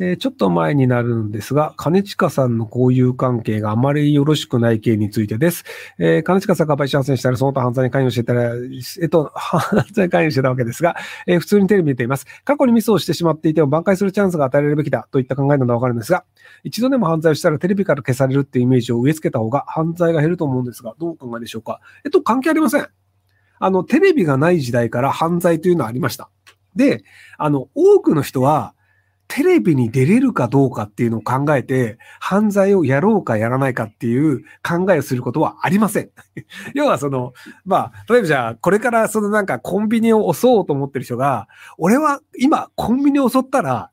えー、ちょっと前になるんですが、金近さんの交友関係があまりよろしくない件についてです。えー、金近さんが売春斡旋したら、その他犯罪に関与してたら、えっと、犯罪に関与してたわけですが、えー、普通にテレビ見ています。過去にミスをしてしまっていても挽回するチャンスが与えられるべきだといった考えなのはわかるんですが、一度でも犯罪をしたらテレビから消されるっていうイメージを植え付けた方が犯罪が減ると思うんですが、どうお考えでしょうか？えっと、関係ありません。あの、テレビがない時代から犯罪というのはありました。で、あの、多くの人は、テレビに出れるかどうかっていうのを考えて、犯罪をやろうかやらないかっていう考えをすることはありません。要はその、まあ、例えばじゃあ、これからそのなんかコンビニを襲おうと思ってる人が、俺は今コンビニを襲ったら、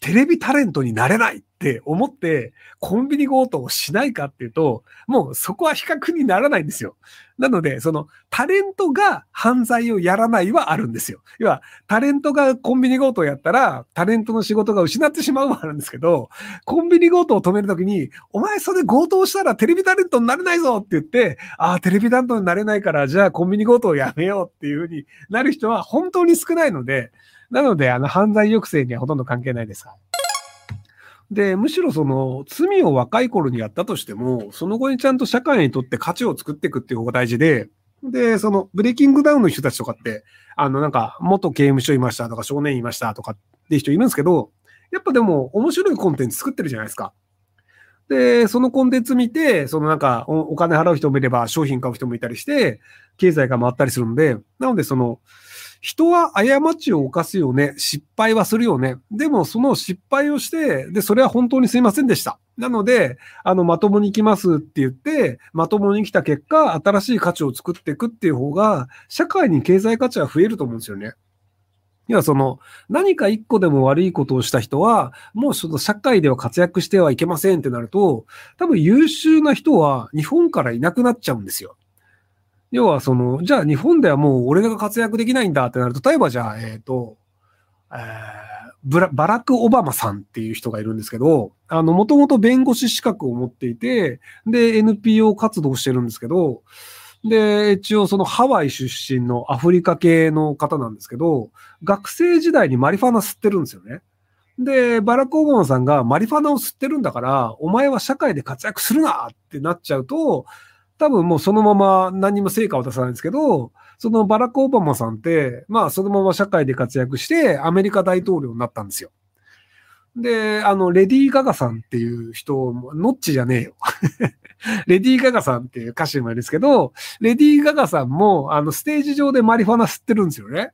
テレビタレントになれないって思って、コンビニ強盗をしないかっていうと、もうそこは比較にならないんですよ。なので、そのタレントが犯罪をやらないはあるんですよ。要は、タレントがコンビニ強盗をやったら、タレントの仕事が失ってしまうはあるんですけど、コンビニ強盗を止めるときに、お前それ強盗したらテレビタレントになれないぞって言って、ああ、テレビタレントになれないから、じゃあコンビニ強盗をやめようっていうふうになる人は本当に少ないので、なので、あの、犯罪抑制にはほとんど関係ないです。で、むしろその罪を若い頃にやったとしても、その後にちゃんと社会にとって価値を作っていくっていう方が大事で、で、そのブレイキングダウンの人たちとかって、あのなんか元刑務所いましたとか少年いましたとかっていう人いるんですけど、やっぱでも面白いコンテンツ作ってるじゃないですか。で、そのコンテンツ見て、そのなんかお金払う人もいれば商品買う人もいたりして、経済が回ったりするんで、なのでその、人は過ちを犯すよね。失敗はするよね。でもその失敗をして、で、それは本当にすいませんでした。なので、あの、まともに行きますって言って、まともに来た結果、新しい価値を作っていくっていう方が、社会に経済価値は増えると思うんですよね。いや、その、何か一個でも悪いことをした人は、もうその社会では活躍してはいけませんってなると、多分優秀な人は日本からいなくなっちゃうんですよ。要はその、じゃあ日本ではもう俺が活躍できないんだってなると、例えばじゃあ、えっ、ー、と、えー、ブラバラク・オバマさんっていう人がいるんですけど、あの、もともと弁護士資格を持っていて、で、NPO 活動してるんですけど、で、一応そのハワイ出身のアフリカ系の方なんですけど、学生時代にマリファナ吸ってるんですよね。で、バラク・オバマさんがマリファナを吸ってるんだから、お前は社会で活躍するなってなっちゃうと、多分もうそのまま何も成果を出さないんですけど、そのバラック・オバマさんって、まあそのまま社会で活躍してアメリカ大統領になったんですよ。で、あの、レディー・ガガさんっていう人、ノッチじゃねえよ。レディー・ガガさんっていう歌手もいるんですけど、レディー・ガガさんも、あの、ステージ上でマリファナ吸ってるんですよね。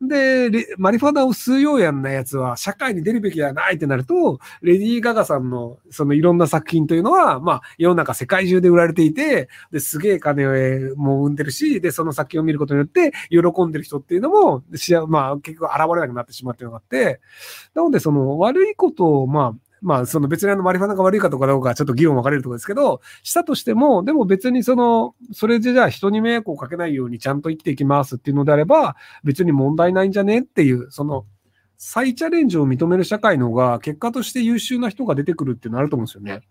で、マリファナを吸うようやんなやつは社会に出るべきではないってなると、レディー・ガガさんのそのいろんな作品というのは、まあ世の中世界中で売られていて、で、すげえ金をもう生んでるし、で、その作品を見ることによって喜んでる人っていうのも、まあ結局現れなくなってしまっているのがあって、なのでその悪いことを、まあ、まあ、その別にあのマリファナが悪いかとかどうかちょっと議論分かれるところですけど、したとしても、でも別にその、それでじゃあ人に迷惑をかけないようにちゃんと生きていきますっていうのであれば、別に問題ないんじゃねっていう、その、再チャレンジを認める社会の方が、結果として優秀な人が出てくるっていうのあると思うんですよね。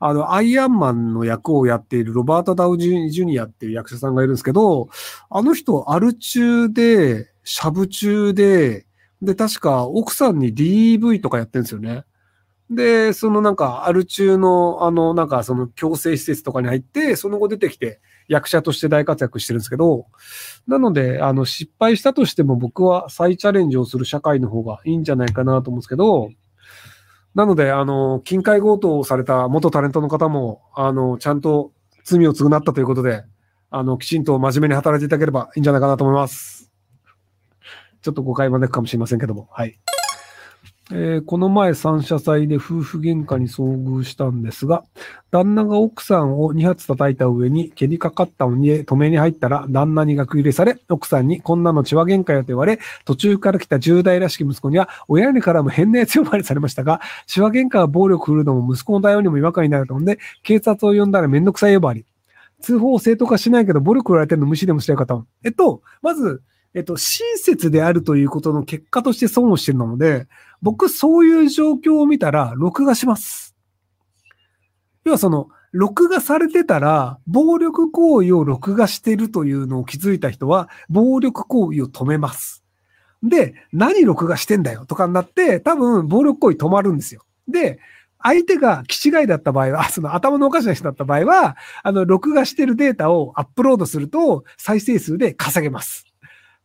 あの、アイアンマンの役をやっているロバート・ダウジュニアっていう役者さんがいるんですけど、あの人、アル中で、シャブ中で、で、確か奥さんに DV とかやってるんですよね。で、そのなんか、アル中の、あの、なんかその強制施設とかに入って、その後出てきて役者として大活躍してるんですけど、なので、あの、失敗したとしても僕は再チャレンジをする社会の方がいいんじゃないかなと思うんですけど、なので、あの、近海強盗をされた元タレントの方も、あの、ちゃんと罪を償ったということで、あの、きちんと真面目に働いていただければいいんじゃないかなと思います。ちょっと誤解招くかもしれませんけども、はい。えー、この前三者祭で夫婦喧嘩に遭遇したんですが、旦那が奥さんを2発叩いた上に蹴りかかったのに止めに入ったら旦那に学入れされ、奥さんにこんなの血は喧嘩よと言われ、途中から来た10代らしき息子には親にからも変なやつ呼ばれされましたが、血は喧嘩は暴力振るのも息子の対応にも違和感になると思うんで、警察を呼んだらめんどくさい呼ばわり。通報を正当化しないけど暴力振られてるの無視でもしたい方。えっと、まず、えっと、親切であるということの結果として損をしてるので、僕そういう状況を見たら録画します。要はその、録画されてたら、暴力行為を録画してるというのを気づいた人は、暴力行為を止めます。で、何録画してんだよ？とかになって、多分暴力行為止まるんですよ。で、相手が気違いだった場合は、その頭のおかしな人だった場合は、あの、録画してるデータをアップロードすると、再生数で稼げます。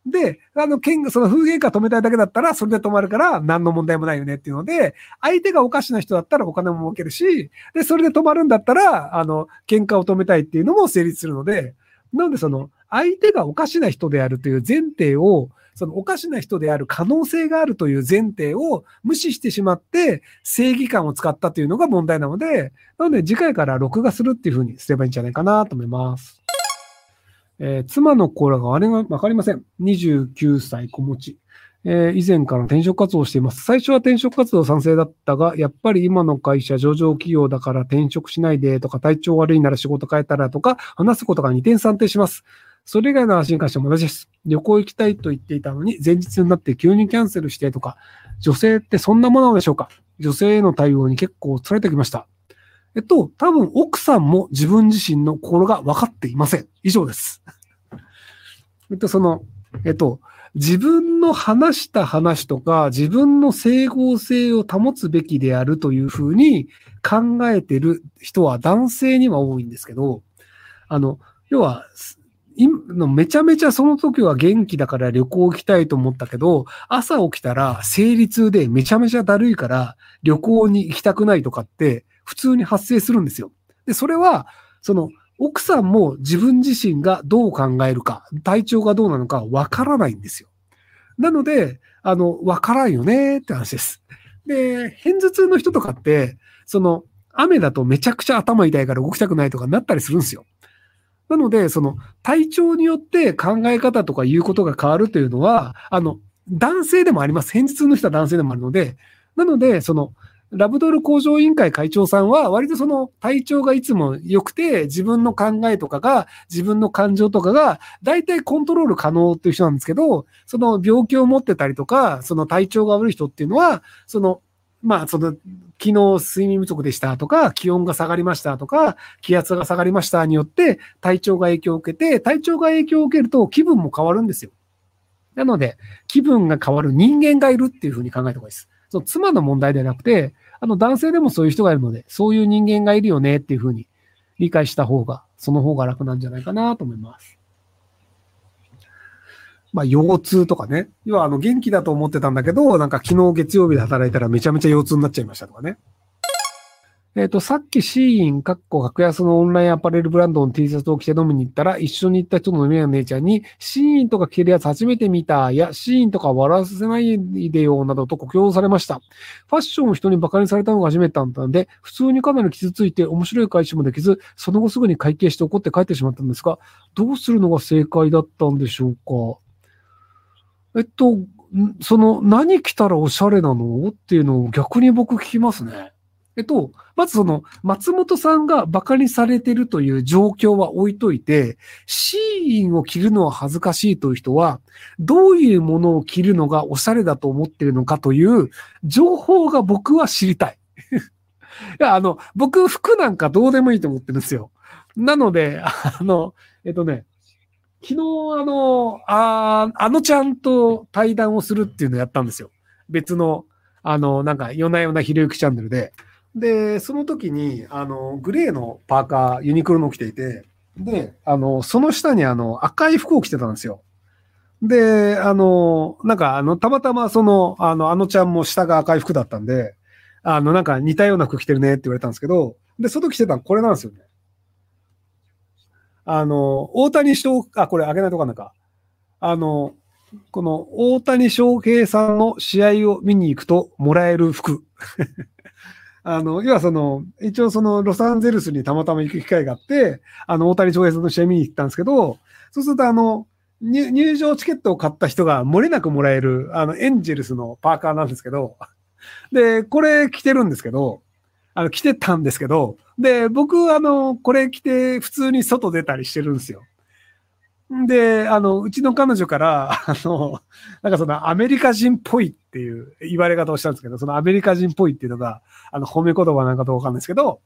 で、あの、剣、その風景化止めたいだけだったら、それで止まるから、何の問題もないよねっていうので、相手がおかしな人だったらお金も儲けるし、で、それで止まるんだったら、あの、喧嘩を止めたいっていうのも成立するので、なのでその、相手がおかしな人であるという前提を、そのおかしな人である可能性があるという前提を無視してしまって正義感を使ったというのが問題なので、なので次回から録画するっていうふうにすればいいんじゃないかなと思います。えー、妻の子らがあれがわかりません。29歳子持ち。えー、以前から転職活動をしています。最初は転職活動賛成だったが、やっぱり今の会社上場企業だから転職しないでとか、体調悪いなら仕事変えたらとか、話すことが二転三転します。それ以外の話に関しても同じです。旅行行きたいと言っていたのに、前日になって急にキャンセルしてとか、女性ってそんなものでしょうか女性への対応に結構疲れてきました。えっと、多分奥さんも自分自身の心が分かっていません。以上です。えっと、その、えっと、自分の話した話とか、自分の整合性を保つべきであるというふうに考えてる人は男性には多いんですけど、あの、要は、今めちゃめちゃその時は元気だから旅行行きたいと思ったけど、朝起きたら生理痛でめちゃめちゃだるいから旅行に行きたくないとかって普通に発生するんですよ。で、それは、その奥さんも自分自身がどう考えるか、体調がどうなのかわからないんですよ。なので、あの、わからんよねって話です。で、偏頭痛の人とかって、その、雨だとめちゃくちゃ頭痛いから動きたくないとかなったりするんですよ。なので、その、体調によって考え方とか言うことが変わるというのは、あの、男性でもあります。偏頭痛の人は男性でもあるので、なので、その、ラブドール工場委員会会長さんは、割とその体調がいつも良くて、自分の考えとかが、自分の感情とかが、大体コントロール可能っていう人なんですけど、その病気を持ってたりとか、その体調が悪い人っていうのは、その、まあ、その、昨日睡眠不足でしたとか、気温が下がりましたとか、気圧が下がりましたによって、体調が影響を受けて、体調が影響を受けると気分も変わるんですよ。なので、気分が変わる人間がいるっていうふうに考えた方がいいです。その妻の問題ではなくて、あの男性でもそういう人がいるので、そういう人間がいるよねっていうふうに理解した方が、その方が楽なんじゃないかなと思います。まあ、腰痛とかね。要は、あの、元気だと思ってたんだけど、なんか昨日月曜日で働いたらめちゃめちゃ腰痛になっちゃいましたとかね。えっ、ー、と、さっきシーイン、かっこ格安のオンラインアパレルブランドの T シャツを着て飲みに行ったら、一緒に行った人の目姉ちゃんに、シーインとか着てるやつ初めて見た、や、シーインとか笑わせないでよ、などと酷評されました。ファッションを人に馬鹿にされたのが初めてだったんで、普通にかなり傷ついて面白い返しもできず、その後すぐに会計して怒って帰ってしまったんですが、どうするのが正解だったんでしょうか？えっと、その、何着たらおしゃれなの？っていうのを逆に僕聞きますね。えっと、まずその、松本さんが馬鹿にされてるという状況は置いといて、シーンを着るのは恥ずかしいという人は、どういうものを着るのがおしゃれだと思ってるのかという情報が僕は知りたい。いや、あの、僕、服なんかどうでもいいと思ってるんですよ。なので、あの、えっとね、昨日、あの、ああのちゃんと対談をするっていうのをやったんですよ。別の、あの、なんか、夜な夜なひろゆきチャンネルで。で、その時に、あの、グレーのパーカー、ユニクロの着ていて、で、あの、その下にあの、赤い服を着てたんですよ。で、あの、なんか、あの、たまたまその、あの、あのちゃんも下が赤い服だったんで、あの、なんか似たような服着てるねって言われたんですけど、で、その時着てたのこれなんですよね。あの、大谷翔、あ、これあげないとかなんか。あの、この大谷翔平さんの試合を見に行くともらえる服。あの、要はその、一応そのロサンゼルスにたまたま行く機会があって、あの、大谷翔平さんの試合見に行ったんですけど、そうするとあの、入場チケットを買った人が漏れなくもらえる、あの、エンジェルスのパーカーなんですけど、で、これ着てるんですけど、あの、着てたんですけど、で、僕、あの、これ着て普通に外出たりしてるんですよ。で、あの、うちの彼女から、あの、なんかそのアメリカ人っぽいっていう言われ方をしたんですけど、そのアメリカ人っぽいっていうのが、あの、褒め言葉なんかとわかんないですけど、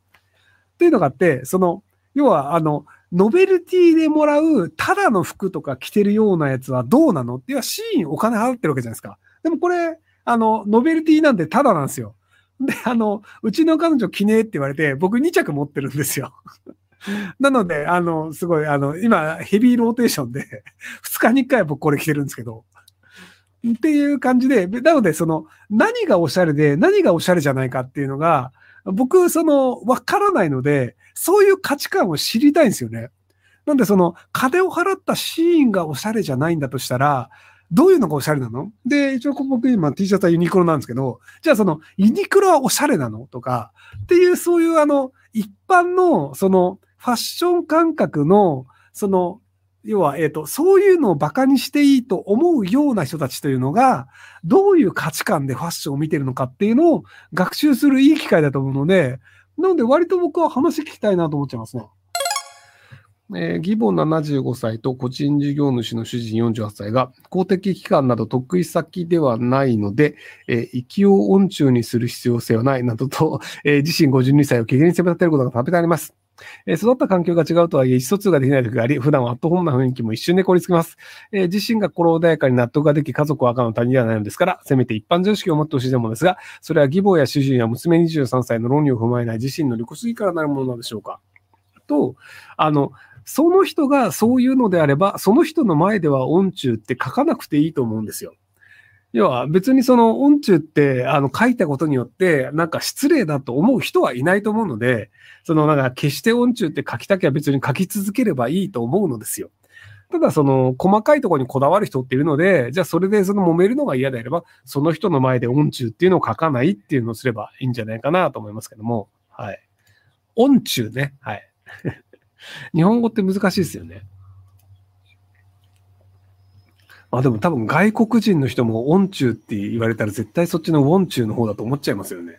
っていうのがあって、その、要は、あの、ノベルティでもらうただの服とか着てるようなやつはどうなの？っていうはシーンお金払ってるわけじゃないですか。でもこれ、あの、ノベルティなんでただなんですよ。で、あの、うちの彼女着ねえって言われて、僕2着持ってるんですよ。なので、あの、すごい、あの、今、ヘビーローテーションで、2日に1回は僕これ着てるんですけど、っていう感じで、なので、その、何がおしゃれで、何がおしゃれじゃないかっていうのが、僕、その、わからないので、そういう価値観を知りたいんですよね。なんで、その、金を払ったシーンがおしゃれじゃないんだとしたら、どういうのがおしゃれなの？で、一応僕今 T シャツはユニクロなんですけど、じゃあそのユニクロはおしゃれなの？とか、っていうそういうあの、一般のそのファッション感覚の、その、要は、えっ、と、そういうのを馬鹿にしていいと思うような人たちというのが、どういう価値観でファッションを見てるのかっていうのを学習するいい機会だと思うので、なので割と僕は話聞きたいなと思っちゃいますね。えー、義母75歳と個人事業主の主人48歳が公的機関など得意先ではないので、えー、息を音中にする必要性はないなどと、えー、自身52歳を機嫌に責め立てることがたびたびあります。え、育った環境が違うとはいえ、意思疎通ができない時があり、普段はアットホームな雰囲気も一瞬で凍りつきます。えー、自身が心穏やかに納得ができ、家族を赤の他人ではないのですから、せめて一般常識を持ってほしいでもですが、それは義母や主人や娘23歳の論理を踏まえない自身の利己主義からなるものなのでしょうか。と、あの、その人がそういうのであれば、その人の前では音中って書かなくていいと思うんですよ。要は別にその音中ってあの書いたことによってなんか失礼だと思う人はいないと思うので、そのなんか決して音中って書きたきゃ別に書き続ければいいと思うのですよ。ただその細かいところにこだわる人っているので、じゃあそれでその揉めるのが嫌であれば、その人の前で音中っていうのを書かないっていうのをすればいいんじゃないかなと思いますけども。はい。音中ね。はい。日本語って難しいですよね。あ、でも多分外国人の人も温中って言われたら絶対そっちのウォン中の方だと思っちゃいますよね。